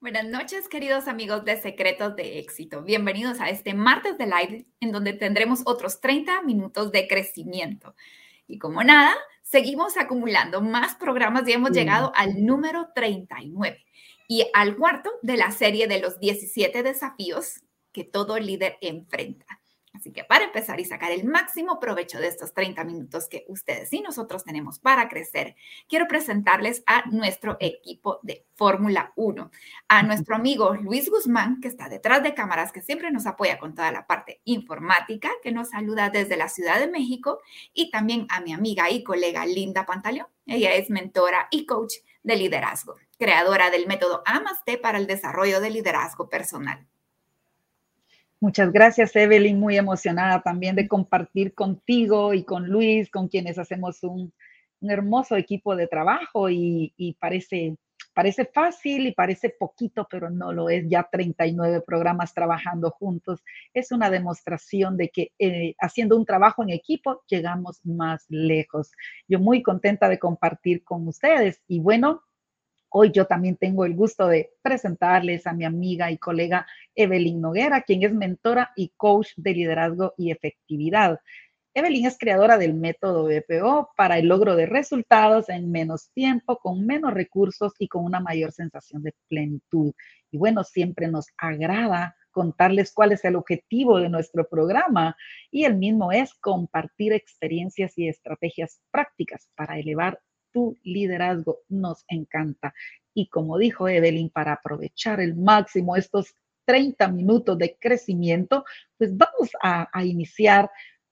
Buenas noches, queridos amigos de Secretos de Éxito. Bienvenidos a este martes de live en donde tendremos otros 30 minutos de crecimiento. Y como nada, seguimos acumulando más programas y hemos llegado al número 39 y al cuarto de la serie de los 17 desafíos que todo líder enfrenta. Así que para empezar y sacar el máximo provecho de estos 30 minutos que ustedes y nosotros tenemos para crecer, quiero presentarles a nuestro equipo de Fórmula 1, a nuestro amigo Luis Guzmán, que está detrás de cámaras, que siempre nos apoya con toda la parte informática, que nos saluda desde la Ciudad de México, y también a mi amiga y colega Linda Pantaleón. Ella es mentora y coach de liderazgo, creadora del método Amaste para el desarrollo de liderazgo personal. Muchas gracias, Evelyn. Muy emocionada también de compartir contigo y con Luis, con quienes hacemos un, hermoso equipo de trabajo y, parece, parece fácil y parece poquito, pero no lo es. Ya 39 programas trabajando juntos. Es una demostración de que eh, haciendo un trabajo en equipo llegamos más lejos. Yo muy contenta de compartir con ustedes y bueno, Hoy yo también tengo el gusto de presentarles a mi amiga y colega Evelyn Noguera, quien es mentora y coach de liderazgo y efectividad. Evelyn es creadora del método BPO para el logro de resultados en menos tiempo, con menos recursos y con una mayor sensación de plenitud. Y bueno, siempre nos agrada contarles cuál es el objetivo de nuestro programa y el mismo es compartir experiencias y estrategias prácticas para elevar tu liderazgo nos encanta. Y como dijo Evelyn, para aprovechar el máximo estos 30 minutos de crecimiento, pues vamos a, iniciar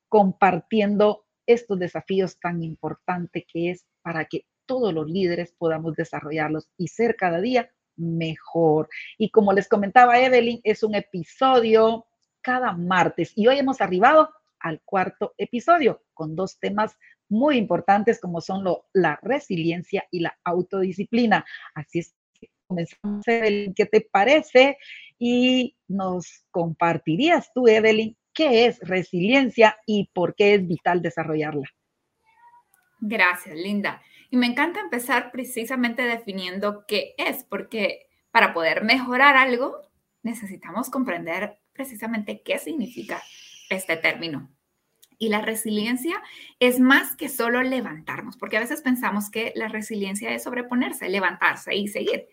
compartiendo estos desafíos tan importantes que es para que todos los líderes podamos desarrollarlos y ser cada día mejor. Y como les comentaba Evelyn, es un episodio cada martes y hoy hemos arribado al cuarto episodio con dos temas muy importantes como son lo, la resiliencia y la autodisciplina. Así es que comenzamos, Evelyn, ¿qué te parece? Y nos compartirías tú, Evelyn, qué es resiliencia y por qué es vital desarrollarla. Gracias, Linda. Y me encanta empezar precisamente definiendo qué es, porque para poder mejorar algo necesitamos comprender precisamente qué significa este término. Y la resiliencia es más que solo levantarnos, porque a veces pensamos que la resiliencia es sobreponerse, levantarse y seguir.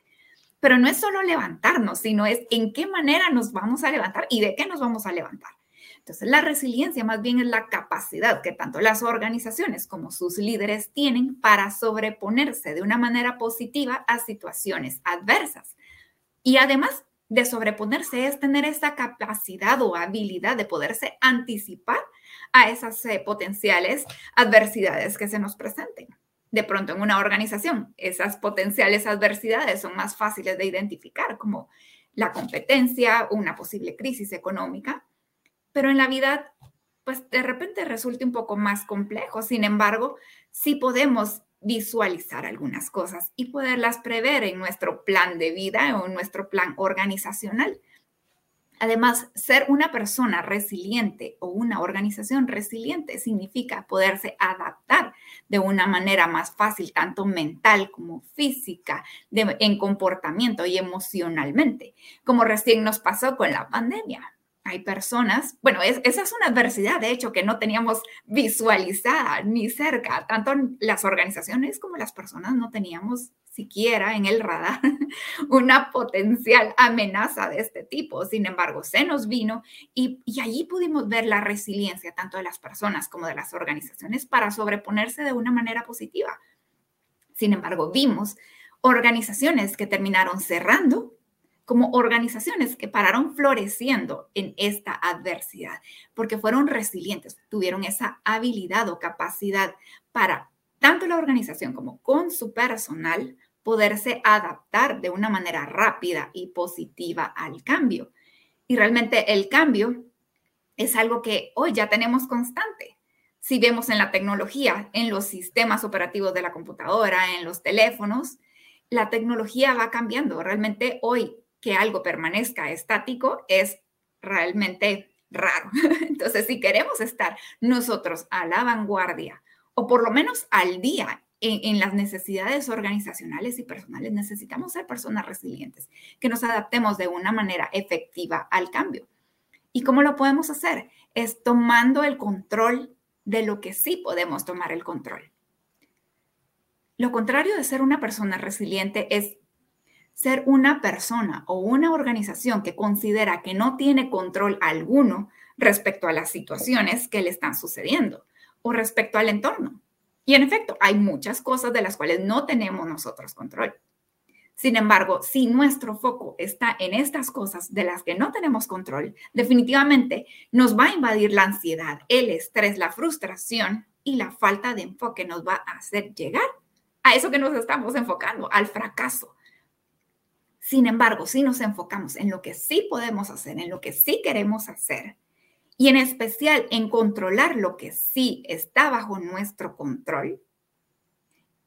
Pero no es solo levantarnos, sino es en qué manera nos vamos a levantar y de qué nos vamos a levantar. Entonces, la resiliencia más bien es la capacidad que tanto las organizaciones como sus líderes tienen para sobreponerse de una manera positiva a situaciones adversas. Y además de sobreponerse es tener esa capacidad o habilidad de poderse anticipar a esas eh, potenciales adversidades que se nos presenten. De pronto en una organización, esas potenciales adversidades son más fáciles de identificar, como la competencia o una posible crisis económica, pero en la vida, pues de repente resulta un poco más complejo. Sin embargo, sí podemos visualizar algunas cosas y poderlas prever en nuestro plan de vida o en nuestro plan organizacional. Además, ser una persona resiliente o una organización resiliente significa poderse adaptar de una manera más fácil, tanto mental como física, en comportamiento y emocionalmente, como recién nos pasó con la pandemia. Hay personas, bueno, esa es una adversidad, de hecho, que no teníamos visualizada ni cerca, tanto las organizaciones como las personas no teníamos siquiera en el radar una potencial amenaza de este tipo. Sin embargo, se nos vino y, y, allí pudimos ver la resiliencia tanto de las personas como de las organizaciones para sobreponerse de una manera positiva. Sin embargo, vimos organizaciones que terminaron cerrando como organizaciones que pararon floreciendo en esta adversidad, porque fueron resilientes, tuvieron esa habilidad o capacidad para tanto la organización como con su personal poderse adaptar de una manera rápida y positiva al cambio. Y realmente el cambio es algo que hoy ya tenemos constante. Si vemos en la tecnología, en los sistemas operativos de la computadora, en los teléfonos, la tecnología va cambiando. Realmente hoy que algo permanezca estático es realmente raro. Entonces, si queremos estar nosotros a la vanguardia o por lo menos al día en, las necesidades organizacionales y personales, necesitamos ser personas resilientes, que nos adaptemos de una manera efectiva al cambio. ¿Y cómo lo podemos hacer? Es tomando el control de lo que sí podemos tomar el control. Lo contrario de ser una persona resiliente es ser una persona o una organización que considera que no tiene control alguno respecto a las situaciones que le están sucediendo o respecto al entorno. Y en efecto, hay muchas cosas de las cuales no tenemos nosotros control. Sin embargo, si nuestro foco está en estas cosas de las que no tenemos control, definitivamente nos va a invadir la ansiedad, el estrés, la frustración y la falta de enfoque nos va a hacer llegar a eso que nos estamos enfocando, al fracaso. Sin embargo, si nos enfocamos en lo que sí podemos hacer, en lo que sí queremos hacer, y en especial en controlar lo que sí está bajo nuestro control,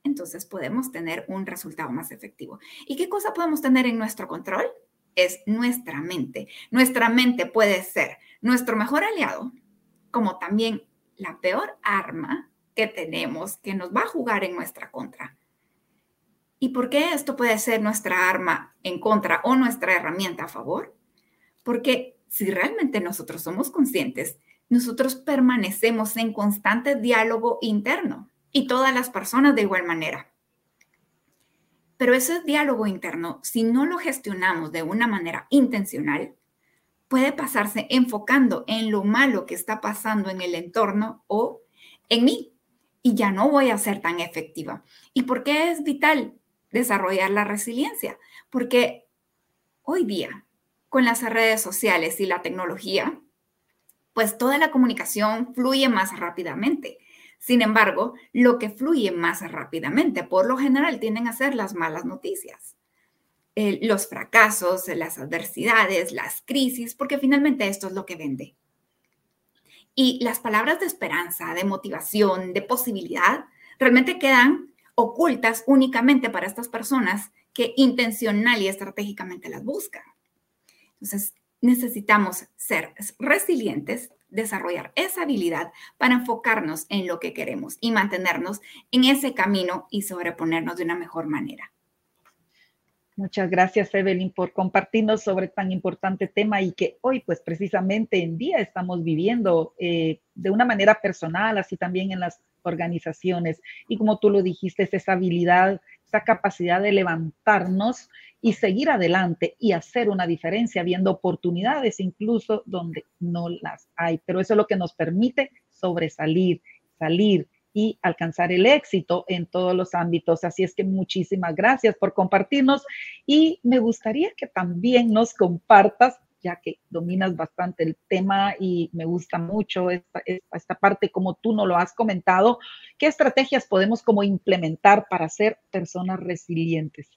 entonces podemos tener un resultado más efectivo. ¿Y qué cosa podemos tener en nuestro control? Es nuestra mente. Nuestra mente puede ser nuestro mejor aliado, como también la peor arma que tenemos que nos va a jugar en nuestra contra. ¿Y por qué esto puede ser nuestra arma en contra o nuestra herramienta a favor? Porque si realmente nosotros somos conscientes, nosotros permanecemos en constante diálogo interno y todas las personas de igual manera. Pero ese diálogo interno, si no lo gestionamos de una manera intencional, puede pasarse enfocando en lo malo que está pasando en el entorno o en mí y ya no voy a ser tan efectiva. ¿Y por qué es vital desarrollar la resiliencia? Porque hoy día con las redes sociales y la tecnología, pues toda la comunicación fluye más rápidamente. Sin embargo, lo que fluye más rápidamente, por lo general, tienden a ser las malas noticias, los fracasos, las adversidades, las crisis, porque finalmente esto es lo que vende. Y las palabras de esperanza, de motivación, de posibilidad, realmente quedan ocultas únicamente para estas personas que intencional y estratégicamente las buscan. Entonces, necesitamos ser resilientes, desarrollar esa habilidad para enfocarnos en lo que queremos y mantenernos en ese camino y sobreponernos de una mejor manera. Muchas gracias, Evelyn, por compartirnos sobre tan importante tema y que hoy, pues precisamente en día estamos viviendo eh, de una manera personal, así también en las organizaciones. Y como tú lo dijiste, es esa habilidad, esa capacidad de levantarnos y seguir adelante y hacer una diferencia, viendo oportunidades incluso donde no las hay. Pero eso es lo que nos permite sobresalir, salir y alcanzar el éxito en todos los ámbitos. Así es que muchísimas gracias por compartirnos y me gustaría que también nos compartas ya que dominas bastante el tema y me gusta mucho esta, esta, parte como tú no lo has comentado, ¿qué estrategias podemos como implementar para ser personas resilientes?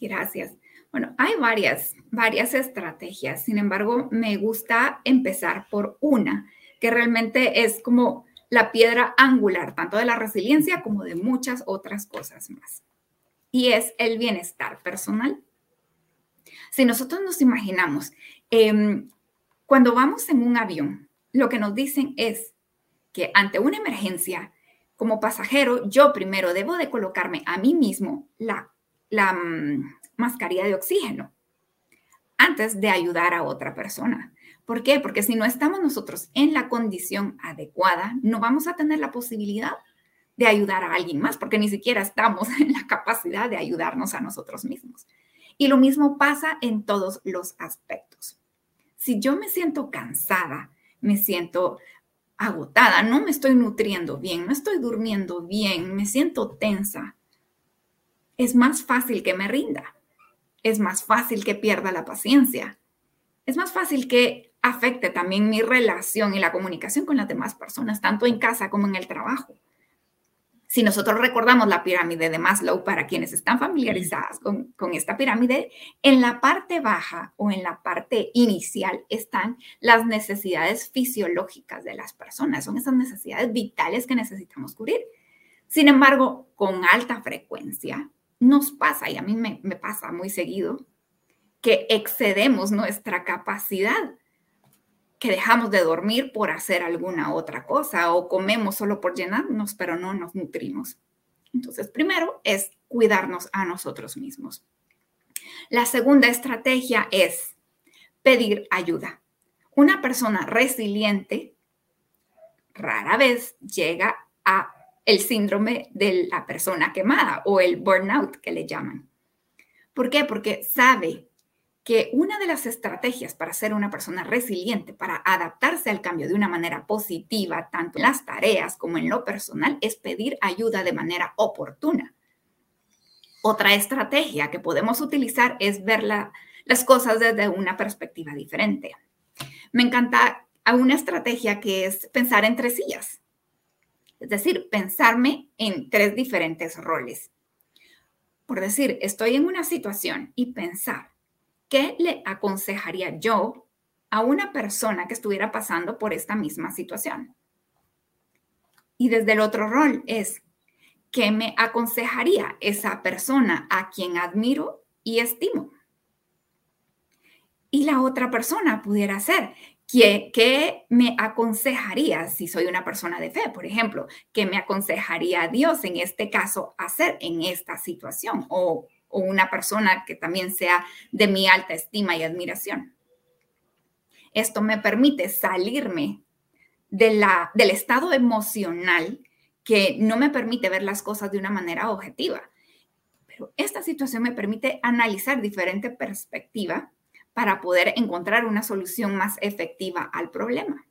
gracias. Bueno, hay varias, varias estrategias. Sin embargo, me gusta empezar por una que realmente es como la piedra angular, tanto de la resiliencia como de muchas otras cosas más. Y es el bienestar personal. Si nosotros nos imaginamos, em, cuando vamos en un avión, lo que nos dicen es que ante una emergencia, como pasajero, yo primero debo de colocarme a mí mismo la la mm, mascarilla de oxígeno antes de ayudar a otra persona. ¿Por qué? Porque si no estamos nosotros en la condición adecuada, no vamos a tener la posibilidad de ayudar a alguien más, porque ni siquiera estamos en la capacidad de ayudarnos a nosotros mismos. Y lo mismo pasa en todos los aspectos. Si yo me siento cansada, me siento agotada, no me estoy nutriendo bien, no estoy durmiendo bien, me siento tensa, es más fácil que me rinda, es más fácil que pierda la paciencia, es más fácil que afecte también mi relación y la comunicación con las demás personas, tanto en casa como en el trabajo. Si nosotros recordamos la pirámide de Maslow, para quienes están familiarizadas con, con, esta pirámide, en la parte baja o en la parte inicial están las necesidades fisiológicas de las personas, son esas necesidades vitales que necesitamos cubrir. Sin embargo, con alta frecuencia, nos pasa, y a mí me, pasa muy seguido, que excedemos nuestra capacidad que dejamos de dormir por hacer alguna otra cosa o comemos solo por llenarnos, pero no nos nutrimos. Entonces, primero es cuidarnos a nosotros mismos. La segunda estrategia es pedir ayuda. Una persona resiliente rara vez llega a el síndrome de la persona quemada o el burnout que le llaman. ¿Por qué? Porque sabe que una de las estrategias para ser una persona resiliente, para adaptarse al cambio de una manera positiva, tanto en las tareas como en lo personal, es pedir ayuda de manera oportuna. Otra estrategia que podemos utilizar es ver las cosas desde una perspectiva diferente. Me encanta una estrategia que es pensar en tres sillas, es decir, pensarme en tres diferentes roles. Por decir, estoy en una situación y pensar, ¿qué le aconsejaría yo a una persona que estuviera pasando por esta misma situación? Y desde el otro rol es, ¿qué me aconsejaría esa persona a quien admiro y estimo? Y la otra persona pudiera ser, ¿qué, ¿qué, me aconsejaría si soy una persona de fe, por ejemplo? ¿Qué me aconsejaría Dios en este caso hacer en esta situación? O o una persona que también sea de mi alta estima y admiración. Esto me permite salirme de la, del estado emocional que no me permite ver las cosas de una manera objetiva. Pero esta situación me permite analizar diferente perspectiva para poder encontrar una solución más efectiva al problema.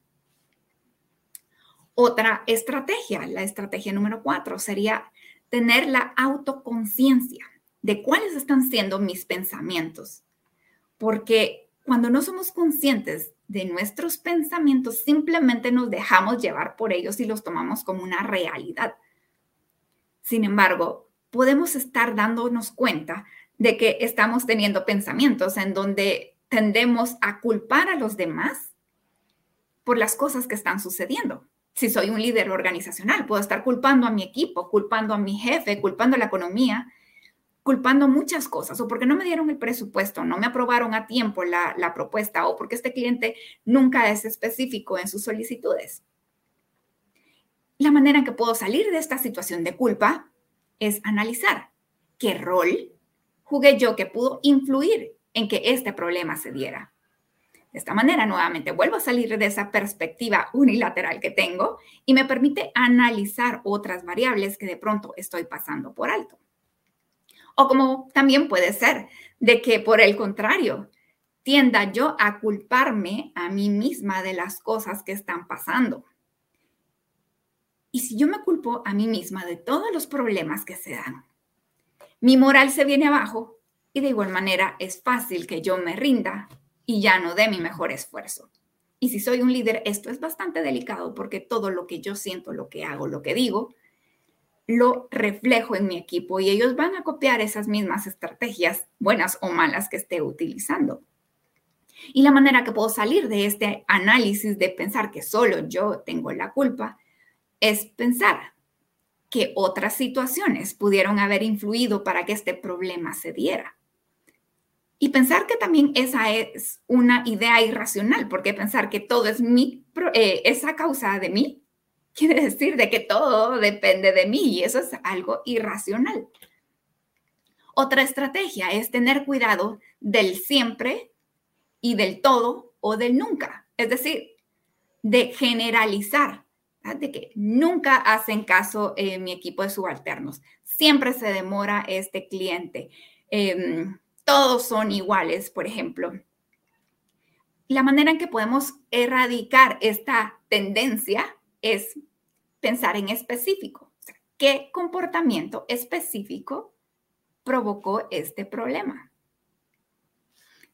Otra estrategia, la estrategia número cuatro, sería tener la autoconciencia de cuáles están siendo mis pensamientos. Porque cuando no somos conscientes de nuestros pensamientos, simplemente nos dejamos llevar por ellos y los tomamos como una realidad. Sin embargo, podemos estar dándonos cuenta de que estamos teniendo pensamientos en donde tendemos a culpar a los demás por las cosas que están sucediendo. Si soy un líder organizacional, puedo estar culpando a mi equipo, culpando a mi jefe, culpando a la economía, culpando muchas cosas, o porque no me dieron el presupuesto, no me aprobaron a tiempo la, propuesta, o porque este cliente nunca es específico en sus solicitudes. La manera en que puedo salir de esta situación de culpa es analizar qué rol jugué yo que pudo influir en que este problema se diera. De esta manera, nuevamente, vuelvo a salir de esa perspectiva unilateral que tengo y me permite analizar otras variables que de pronto estoy pasando por alto. O como también puede ser de que por el contrario, tienda yo a culparme a mí misma de las cosas que están pasando. Y si yo me culpo a mí misma de todos los problemas que se dan, mi moral se viene abajo y de igual manera es fácil que yo me rinda y ya no dé mi mejor esfuerzo. Y si soy un líder, esto es bastante delicado porque todo lo que yo siento, lo que hago, lo que digo, lo reflejo en mi equipo y ellos van a copiar esas mismas estrategias, buenas o malas, que esté utilizando. Y la manera que puedo salir de este análisis de pensar que solo yo tengo la culpa es pensar que otras situaciones pudieron haber influido para que este problema se diera. Y pensar que también esa es una idea irracional, porque pensar que todo es mi, eh, esa causa de mí quiere decir de que todo depende de mí y eso es algo irracional. Otra estrategia es tener cuidado del siempre y del todo o del nunca, es decir, de generalizar, de que nunca hacen caso en mi equipo de subalternos, siempre se demora este cliente, em, todos son iguales, por ejemplo. La manera en que podemos erradicar esta tendencia es pensar en específico. ¿Qué comportamiento específico provocó este problema?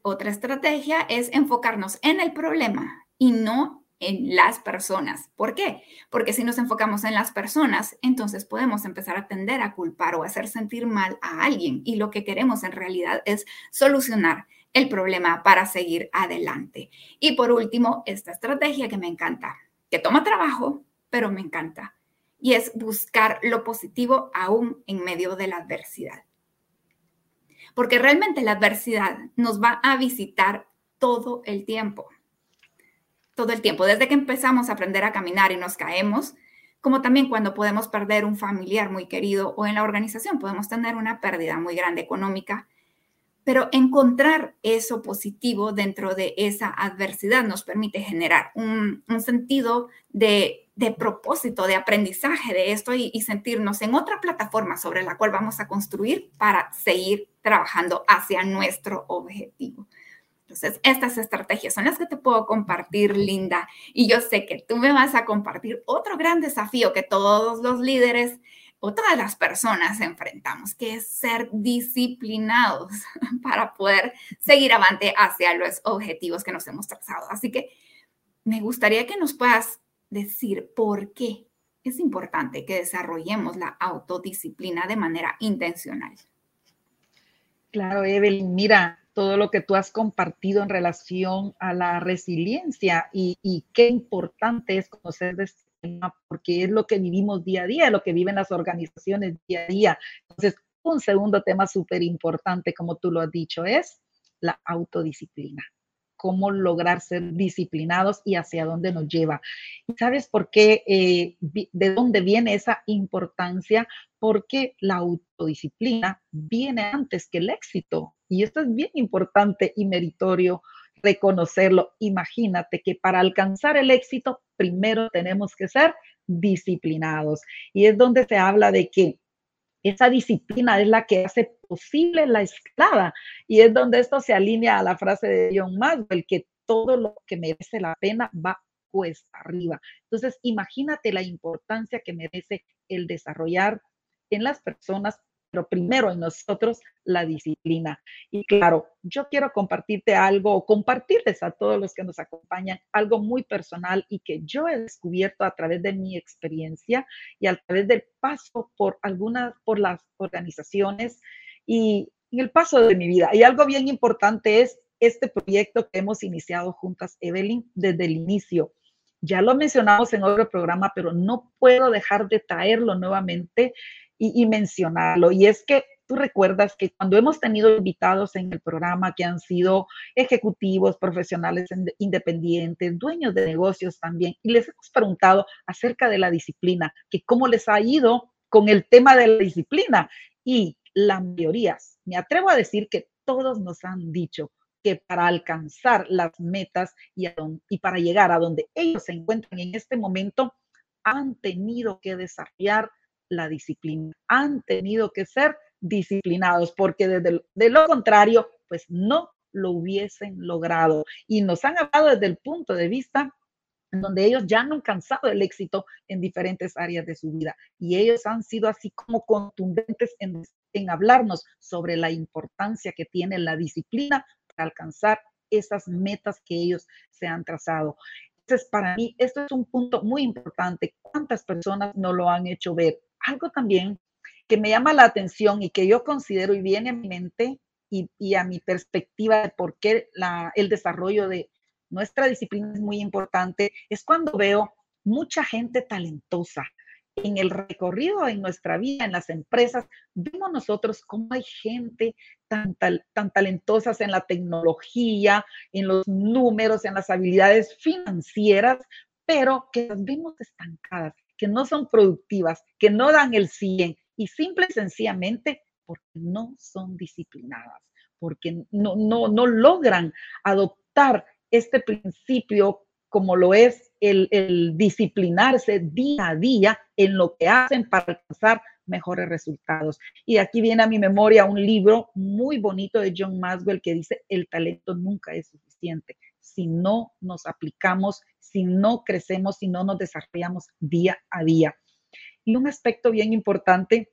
Otra estrategia es enfocarnos en el problema y no en las personas. ¿Por qué? Porque si nos enfocamos en las personas, entonces podemos empezar a tender a culpar o hacer sentir mal a alguien. Y lo que queremos en realidad es solucionar el problema para seguir adelante. Y por último, esta estrategia que me encanta, que toma trabajo, pero me encanta. Y es buscar lo positivo aún en medio de la adversidad. Porque realmente la adversidad nos va a visitar todo el tiempo. todo el tiempo, desde que empezamos a aprender a caminar y nos caemos, como también cuando podemos perder un familiar muy querido o en la organización podemos tener una pérdida muy grande económica. Pero encontrar eso positivo dentro de esa adversidad nos permite generar un, sentido de, propósito, de aprendizaje de esto y, y sentirnos en otra plataforma sobre la cual vamos a construir para seguir trabajando hacia nuestro objetivo. Entonces, estas estrategias son las que te puedo compartir, Linda. Y yo sé que tú me vas a compartir otro gran desafío que todos los líderes o todas las personas enfrentamos, que es ser disciplinados para poder seguir avante hacia los objetivos que nos hemos trazado. Así que me gustaría que nos puedas decir por qué es importante que desarrollemos la autodisciplina de manera intencional. Claro, Evelyn, mira, todo lo que tú has compartido en relación a la resiliencia y, qué importante es conocer de este tema, porque es lo que vivimos día a día, lo que viven las organizaciones día a día. Entonces, un segundo tema súper importante, como tú lo has dicho, es la autodisciplina cómo lograr ser disciplinados y hacia dónde nos lleva. ¿Y sabes por qué? Eh, ¿De dónde viene esa importancia? Porque la autodisciplina viene antes que el éxito. Y esto es bien importante y meritorio reconocerlo. Imagínate que para alcanzar el éxito, primero tenemos que ser disciplinados. Y es donde se habla de que esa disciplina es la que hace posible la esclava. Y es donde esto se alinea a la frase de John Maxwell, que todo lo que merece la pena va cuesta arriba. Entonces, imagínate la importancia que merece el desarrollar en las personas pero primero en nosotros la disciplina. Y claro, yo quiero compartirte algo o compartirles a todos los que nos acompañan algo muy personal y que yo he descubierto a través de mi experiencia y a través del paso por algunas, por las organizaciones y en el paso de mi vida. Y algo bien importante es este proyecto que hemos iniciado juntas, Evelyn, desde el inicio. Ya lo mencionamos en otro programa, pero no puedo dejar de traerlo nuevamente y, mencionarlo. Y es que tú recuerdas que cuando hemos tenido invitados en el programa que han sido ejecutivos, profesionales independientes, dueños de negocios también, y les hemos preguntado acerca de la disciplina, que cómo les ha ido con el tema de la disciplina. Y la mayoría, me atrevo a decir que todos nos han dicho que para alcanzar las metas y, para llegar a donde ellos se encuentran en este momento, han tenido que desarrollar la disciplina. Han tenido que ser disciplinados porque desde de lo contrario, pues no lo hubiesen logrado. Y nos han hablado desde el punto de vista donde ellos ya han alcanzado el éxito en diferentes áreas de su vida. Y ellos han sido así como contundentes en, en hablarnos sobre la importancia que tiene la disciplina para alcanzar esas metas que ellos se han trazado. Entonces, para mí, esto es un punto muy importante. ¿Cuántas personas no lo han hecho ver? algo también que me llama la atención y que yo considero y viene a mi mente y, a mi perspectiva de por qué el desarrollo de nuestra disciplina es muy importante, es cuando veo mucha gente talentosa. En el recorrido en nuestra vida, en las empresas, vemos nosotros cómo hay gente tan, tan talentosas en la tecnología, en los números, en las habilidades financieras, pero que las vemos estancadas que no son productivas, que no dan el 100 y simple y sencillamente porque no son disciplinadas, porque no, no, no logran adoptar este principio como lo es el, disciplinarse día a día en lo que hacen para alcanzar mejores resultados. Y aquí viene a mi memoria un libro muy bonito de John Maswell que dice, el talento nunca es suficiente si no nos aplicamos, si no crecemos, si no nos desarrollamos día a día. Y un aspecto bien importante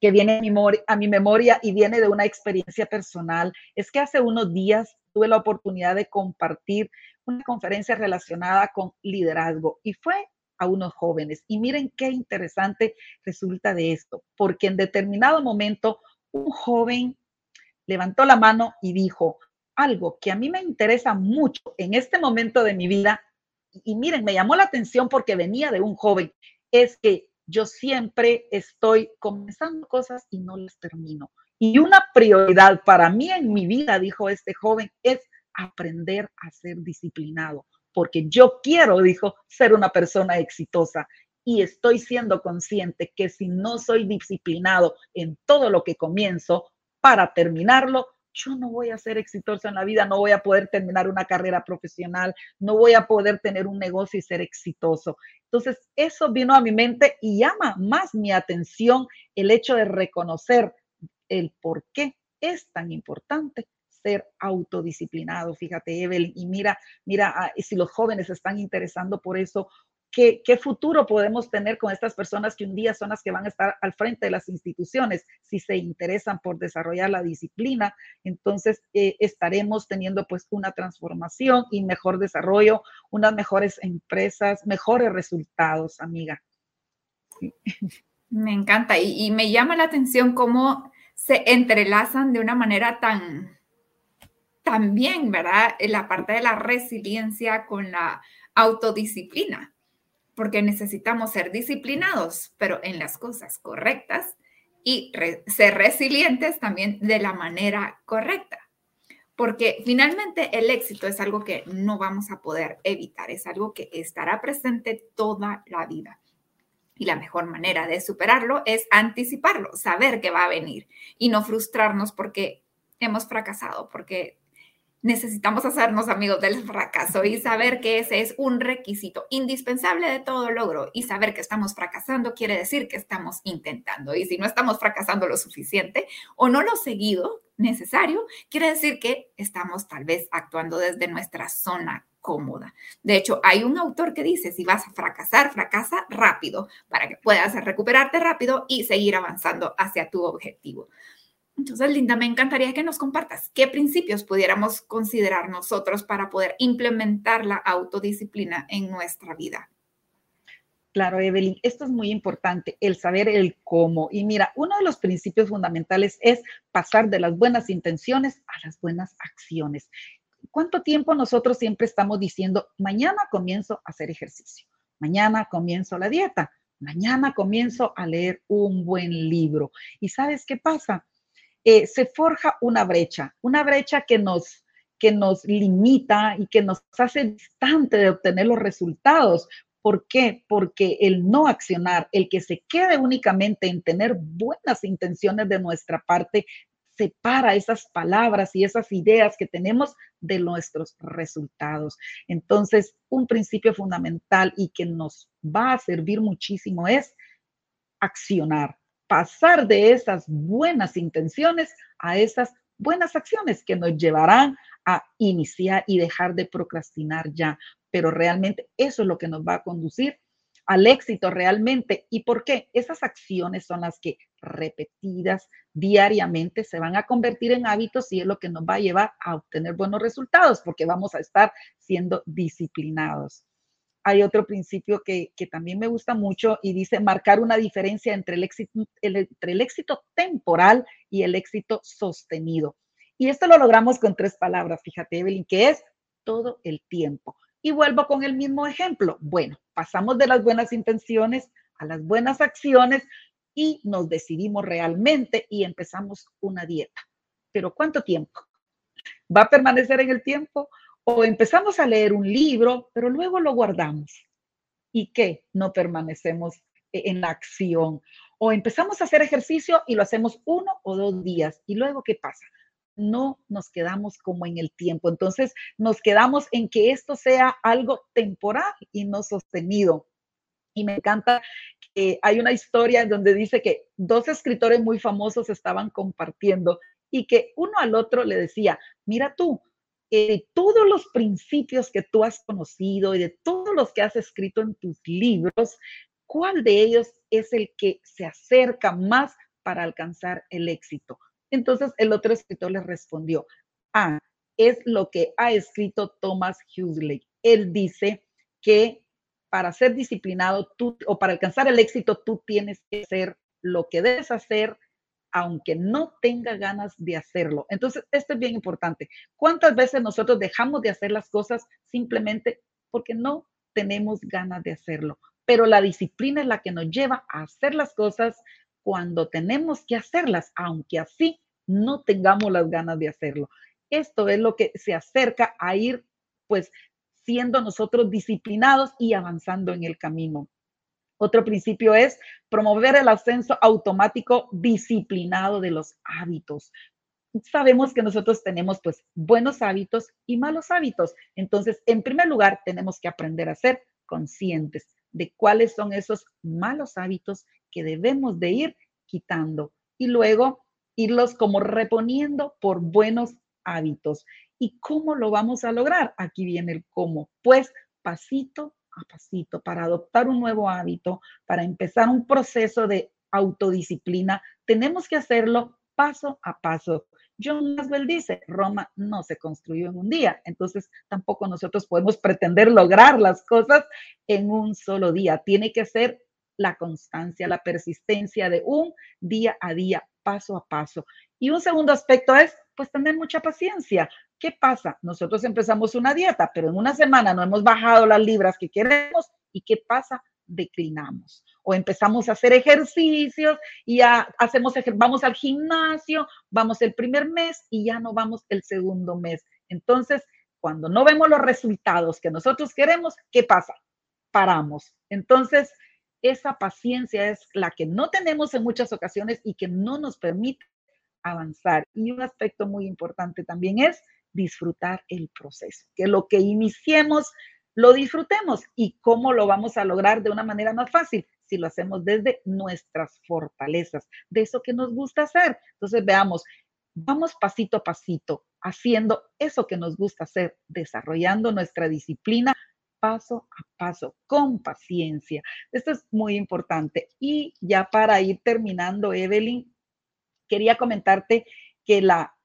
que viene a mi, a mi memoria y viene de una experiencia personal es que hace unos días tuve la oportunidad de compartir una conferencia relacionada con liderazgo y fue a unos jóvenes. Y miren qué interesante resulta de esto, porque en determinado momento un joven levantó la mano y dijo, algo que a mí me interesa mucho en este momento de mi vida, y miren, me llamó la atención porque venía de un joven, es que yo siempre estoy comenzando cosas y no las termino. Y una prioridad para mí en mi vida, dijo este joven, es aprender a ser disciplinado, porque yo quiero, dijo, ser una persona exitosa y estoy siendo consciente que si no soy disciplinado en todo lo que comienzo para terminarlo, yo no voy a ser exitoso en la vida, no voy a poder terminar una carrera profesional, no voy a poder tener un negocio y ser exitoso. Entonces, eso vino a mi mente y llama más mi atención el hecho de reconocer el por qué es tan importante ser autodisciplinado. Fíjate, Evelyn, y mira, mira, ah, si los jóvenes están interesando por eso, ¿Qué, ¿qué, futuro podemos tener con estas personas que un día son las que van a estar al frente de las instituciones si se interesan por desarrollar la disciplina? Entonces eh, estaremos teniendo pues una transformación y mejor desarrollo, unas mejores empresas, mejores resultados, amiga. Me encanta y, y me llama la atención cómo se entrelazan de una manera tan, tan bien, ¿verdad? La parte de la resiliencia con la autodisciplina porque necesitamos ser disciplinados, pero en las cosas correctas y ser resilientes también de la manera correcta. Porque finalmente el éxito es algo que no vamos a poder evitar, es algo que estará presente toda la vida. Y la mejor manera de superarlo es anticiparlo, saber que va a venir y no frustrarnos porque hemos fracasado, porque necesitamos hacernos amigos del fracaso y saber que ese es un requisito indispensable de todo logro y saber que estamos fracasando quiere decir que estamos intentando y si no estamos fracasando lo suficiente o no lo seguido necesario, quiere decir que estamos tal vez actuando desde nuestra zona cómoda. De hecho, hay un autor que dice, si vas a fracasar, fracasa rápido para que puedas recuperarte rápido y seguir avanzando hacia tu objetivo. Entonces, Linda, me encantaría que nos compartas qué principios pudiéramos considerar nosotros para poder implementar la autodisciplina en nuestra vida. Claro, Evelyn, esto es muy importante, el saber el cómo. Y mira, uno de los principios fundamentales es pasar de las buenas intenciones a las buenas acciones. ¿Cuánto tiempo nosotros siempre estamos diciendo, mañana comienzo a hacer ejercicio, mañana comienzo la dieta, mañana comienzo a leer un buen libro? ¿Y sabes qué pasa? Eh, se forja una brecha, una brecha que nos, que nos limita y que nos hace distante de obtener los resultados. ¿Por qué? Porque el no accionar, el que se quede únicamente en tener buenas intenciones de nuestra parte, separa esas palabras y esas ideas que tenemos de nuestros resultados. Entonces, un principio fundamental y que nos va a servir muchísimo es accionar pasar de esas buenas intenciones a esas buenas acciones que nos llevarán a iniciar y dejar de procrastinar ya. Pero realmente eso es lo que nos va a conducir al éxito realmente. ¿Y por qué? Esas acciones son las que repetidas diariamente se van a convertir en hábitos y es lo que nos va a llevar a obtener buenos resultados porque vamos a estar siendo disciplinados hay otro principio que, también me gusta mucho y dice marcar una diferencia entre el, éxito, entre el éxito temporal y el éxito sostenido. Y esto lo logramos con tres palabras, fíjate, Evelyn, que es todo el tiempo. Y vuelvo con el mismo ejemplo. Bueno, pasamos de las buenas intenciones a las buenas acciones y nos decidimos realmente y empezamos una dieta. Pero ¿cuánto tiempo? ¿Va a permanecer en el tiempo? O empezamos a leer un libro, pero luego lo guardamos. ¿Y qué? No permanecemos e-, en la acción. O empezamos a hacer ejercicio y lo hacemos uno o dos días. ¿Y luego qué pasa? No nos quedamos como en el tiempo. Entonces nos quedamos en que esto sea algo temporal y no sostenido. Y me encanta que hay una historia donde dice que dos escritores muy famosos estaban compartiendo y que uno al otro le decía, mira tú, de todos los principios que tú has conocido y de todos los que has escrito en tus libros, ¿cuál de ellos es el que se acerca más para alcanzar el éxito? Entonces el otro escritor le respondió, ah, es lo que ha escrito Thomas Huxley. Él dice que para ser disciplinado tú, o para alcanzar el éxito, tú tienes que hacer lo que debes hacer aunque no tenga ganas de hacerlo. Entonces, esto es bien importante. ¿Cuántas veces nosotros dejamos de hacer las cosas simplemente porque no tenemos ganas de hacerlo? Pero la disciplina es la que nos lleva a hacer las cosas cuando tenemos que hacerlas, aunque así no tengamos las ganas de hacerlo. Esto es lo que se acerca a ir, pues, siendo nosotros disciplinados y avanzando en el camino. Otro principio es promover el ascenso automático disciplinado de los hábitos. Sabemos que nosotros tenemos pues buenos hábitos y malos hábitos. Entonces, en primer lugar, tenemos que aprender a ser conscientes de cuáles son esos malos hábitos que debemos de ir quitando y luego irlos como reponiendo por buenos hábitos. ¿Y cómo lo vamos a lograr? Aquí viene el cómo. Pues pasito a pasito, para adoptar un nuevo hábito, para empezar un proceso de autodisciplina, tenemos que hacerlo paso a paso. John Maswell dice, Roma no se construyó en un día, entonces tampoco nosotros podemos pretender lograr las cosas en un solo día. Tiene que ser la constancia, la persistencia de un día a día, paso a paso. Y un segundo aspecto es, pues, tener mucha paciencia. ¿Qué pasa? Nosotros empezamos una dieta, pero en una semana no hemos bajado las libras que queremos. ¿Y qué pasa? Declinamos. O empezamos a hacer ejercicios y ya hacemos, vamos al gimnasio, vamos el primer mes y ya no vamos el segundo mes. Entonces, cuando no vemos los resultados que nosotros queremos, ¿qué pasa? Paramos. Entonces, esa paciencia es la que no tenemos en muchas ocasiones y que no nos permite avanzar. Y un aspecto muy importante también es disfrutar el proceso, que lo que iniciemos lo disfrutemos. ¿Y cómo lo vamos a lograr de una manera más fácil? Si lo hacemos desde nuestras fortalezas, de eso que nos gusta hacer. Entonces, veamos, vamos pasito a pasito, haciendo eso que nos gusta hacer, desarrollando nuestra disciplina paso a paso, con paciencia. Esto es muy importante. Y ya para ir terminando, Evelyn, quería comentarte que la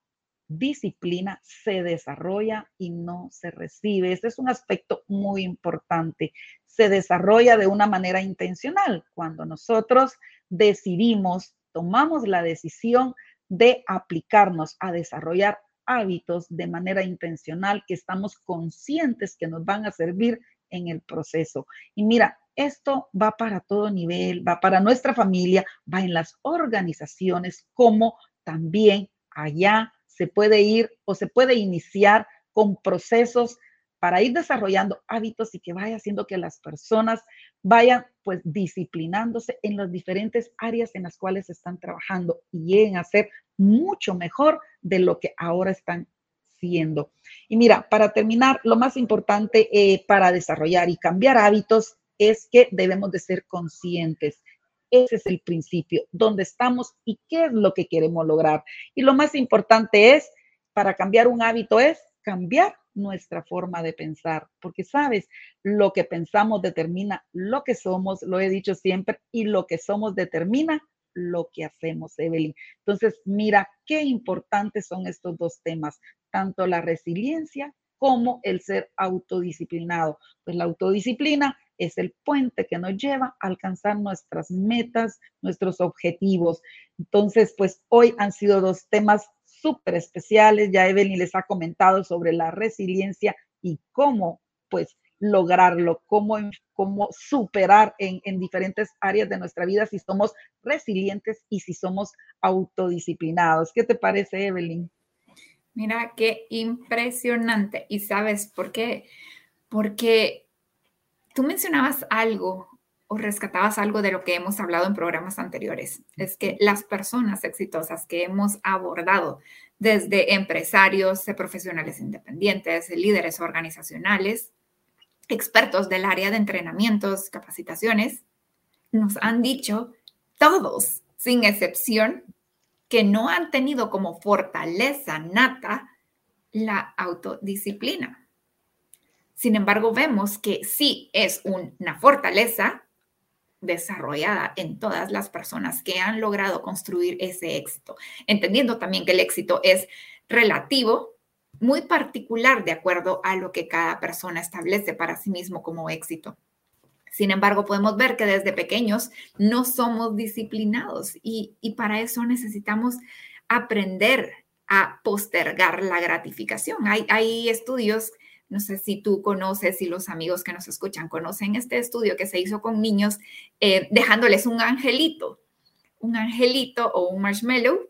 disciplina se desarrolla y no se recibe. Este es un aspecto muy importante. Se desarrolla de una manera intencional. Cuando nosotros decidimos, tomamos la decisión de aplicarnos a desarrollar hábitos de manera intencional que estamos conscientes que nos van a servir en el proceso. Y mira, esto va para todo nivel, va para nuestra familia, va en las organizaciones, como también allá se puede ir o se puede iniciar con procesos para ir desarrollando hábitos y que vaya haciendo que las personas vayan pues disciplinándose en las diferentes áreas en las cuales están trabajando y lleguen a ser mucho mejor de lo que ahora están siendo. Y mira, para terminar, lo más importante eh, para desarrollar y cambiar hábitos es que debemos de ser conscientes. Ese es el principio, dónde estamos y qué es lo que queremos lograr. Y lo más importante es, para cambiar un hábito es cambiar nuestra forma de pensar, porque sabes, lo que pensamos determina lo que somos, lo he dicho siempre, y lo que somos determina lo que hacemos, Evelyn. Entonces, mira qué importantes son estos dos temas, tanto la resiliencia como el ser autodisciplinado. Pues la autodisciplina es el puente que nos lleva a alcanzar nuestras metas, nuestros objetivos. Entonces, pues hoy han sido dos temas súper especiales. Ya Evelyn les ha comentado sobre la resiliencia y cómo, pues, lograrlo, cómo, cómo superar en, en diferentes áreas de nuestra vida si somos resilientes y si somos autodisciplinados. ¿Qué te parece, Evelyn? Mira, qué impresionante. ¿Y sabes por qué? Porque tú mencionabas algo o rescatabas algo de lo que hemos hablado en programas anteriores. Es que las personas exitosas que hemos abordado, desde empresarios, profesionales independientes, líderes organizacionales, expertos del área de entrenamientos, capacitaciones, nos han dicho todos, sin excepción, que no han tenido como fortaleza nata la autodisciplina. Sin embargo, vemos que sí es una fortaleza desarrollada en todas las personas que han logrado construir ese éxito, entendiendo también que el éxito es relativo, muy particular de acuerdo a lo que cada persona establece para sí mismo como éxito. Sin embargo, podemos ver que desde pequeños no somos disciplinados y, para eso necesitamos aprender a postergar la gratificación. Hay, estudios no sé si tú conoces, si los amigos que nos escuchan conocen este estudio que se hizo con niños, eh, dejándoles un angelito, un angelito o un marshmallow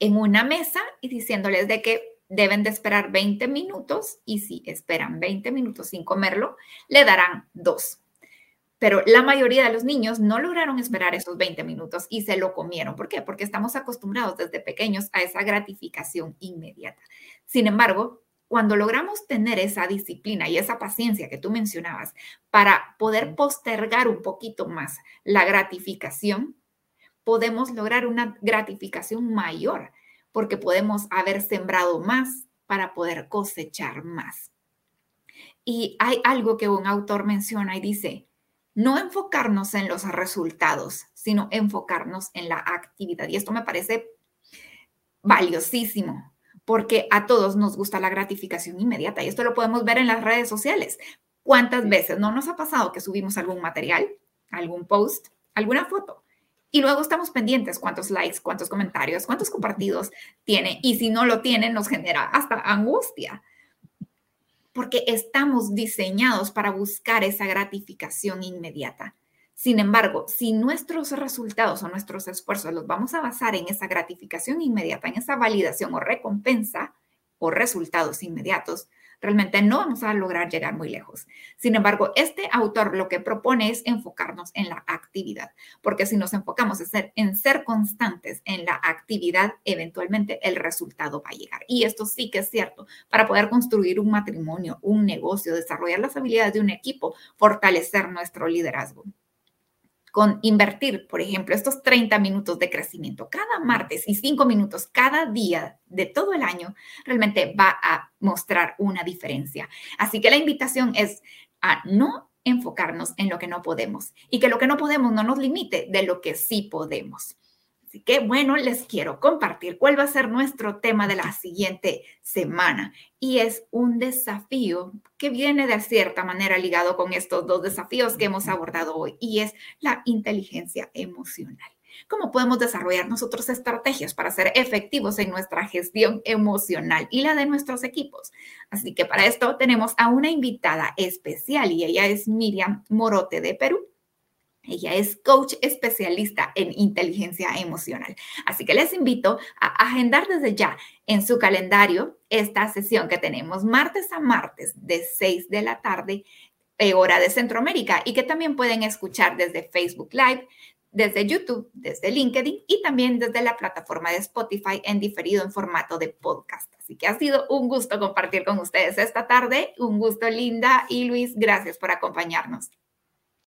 en una mesa y diciéndoles de que deben de esperar 20 minutos y si esperan 20 minutos sin comerlo, le darán dos. Pero la mayoría de los niños no lograron esperar esos 20 minutos y se lo comieron. ¿Por qué? Porque estamos acostumbrados desde pequeños a esa gratificación inmediata. Sin embargo, cuando logramos tener esa disciplina y esa paciencia que tú mencionabas para poder postergar un poquito más la gratificación, podemos lograr una gratificación mayor porque podemos haber sembrado más para poder cosechar más. Y hay algo que un autor menciona y dice, no enfocarnos en los resultados, sino enfocarnos en la actividad. Y esto me parece valiosísimo, porque a todos nos gusta la gratificación inmediata. Y esto lo podemos ver en las redes sociales. ¿Cuántas veces no nos ha pasado que subimos algún material, algún post, alguna foto? Y luego estamos pendientes cuántos likes, cuántos comentarios, cuántos compartidos tiene. Y si no lo tiene, nos genera hasta angustia porque estamos diseñados para buscar esa gratificación inmediata. Sin embargo, si nuestros resultados o nuestros esfuerzos los vamos a basar en esa gratificación inmediata, en esa validación o recompensa o resultados inmediatos, realmente no vamos a lograr llegar muy lejos. Sin embargo, este autor lo que propone es enfocarnos en la actividad, porque si nos enfocamos en ser, en ser constantes en la actividad, eventualmente el resultado va a llegar. Y esto sí que es cierto, para poder construir un matrimonio, un negocio, desarrollar las habilidades de un equipo, fortalecer nuestro liderazgo con invertir, por ejemplo, estos 30 minutos de crecimiento cada martes y 5 minutos cada día de todo el año, realmente va a mostrar una diferencia. Así que la invitación es a no enfocarnos en lo que no podemos y que lo que no podemos no nos limite de lo que sí podemos. Así que bueno, les quiero compartir cuál va a ser nuestro tema de la siguiente semana. Y es un desafío que viene de cierta manera ligado con estos dos desafíos que hemos abordado hoy y es la inteligencia emocional. ¿Cómo podemos desarrollar nosotros estrategias para ser efectivos en nuestra gestión emocional y la de nuestros equipos? Así que para esto tenemos a una invitada especial y ella es Miriam Morote de Perú. Ella es coach especialista en inteligencia emocional. Así que les invito a agendar desde ya en su calendario esta sesión que tenemos martes a martes de 6 de la tarde, eh, hora de Centroamérica, y que también pueden escuchar desde Facebook Live, desde YouTube, desde LinkedIn y también desde la plataforma de Spotify en diferido en formato de podcast. Así que ha sido un gusto compartir con ustedes esta tarde. Un gusto, Linda y Luis. Gracias por acompañarnos.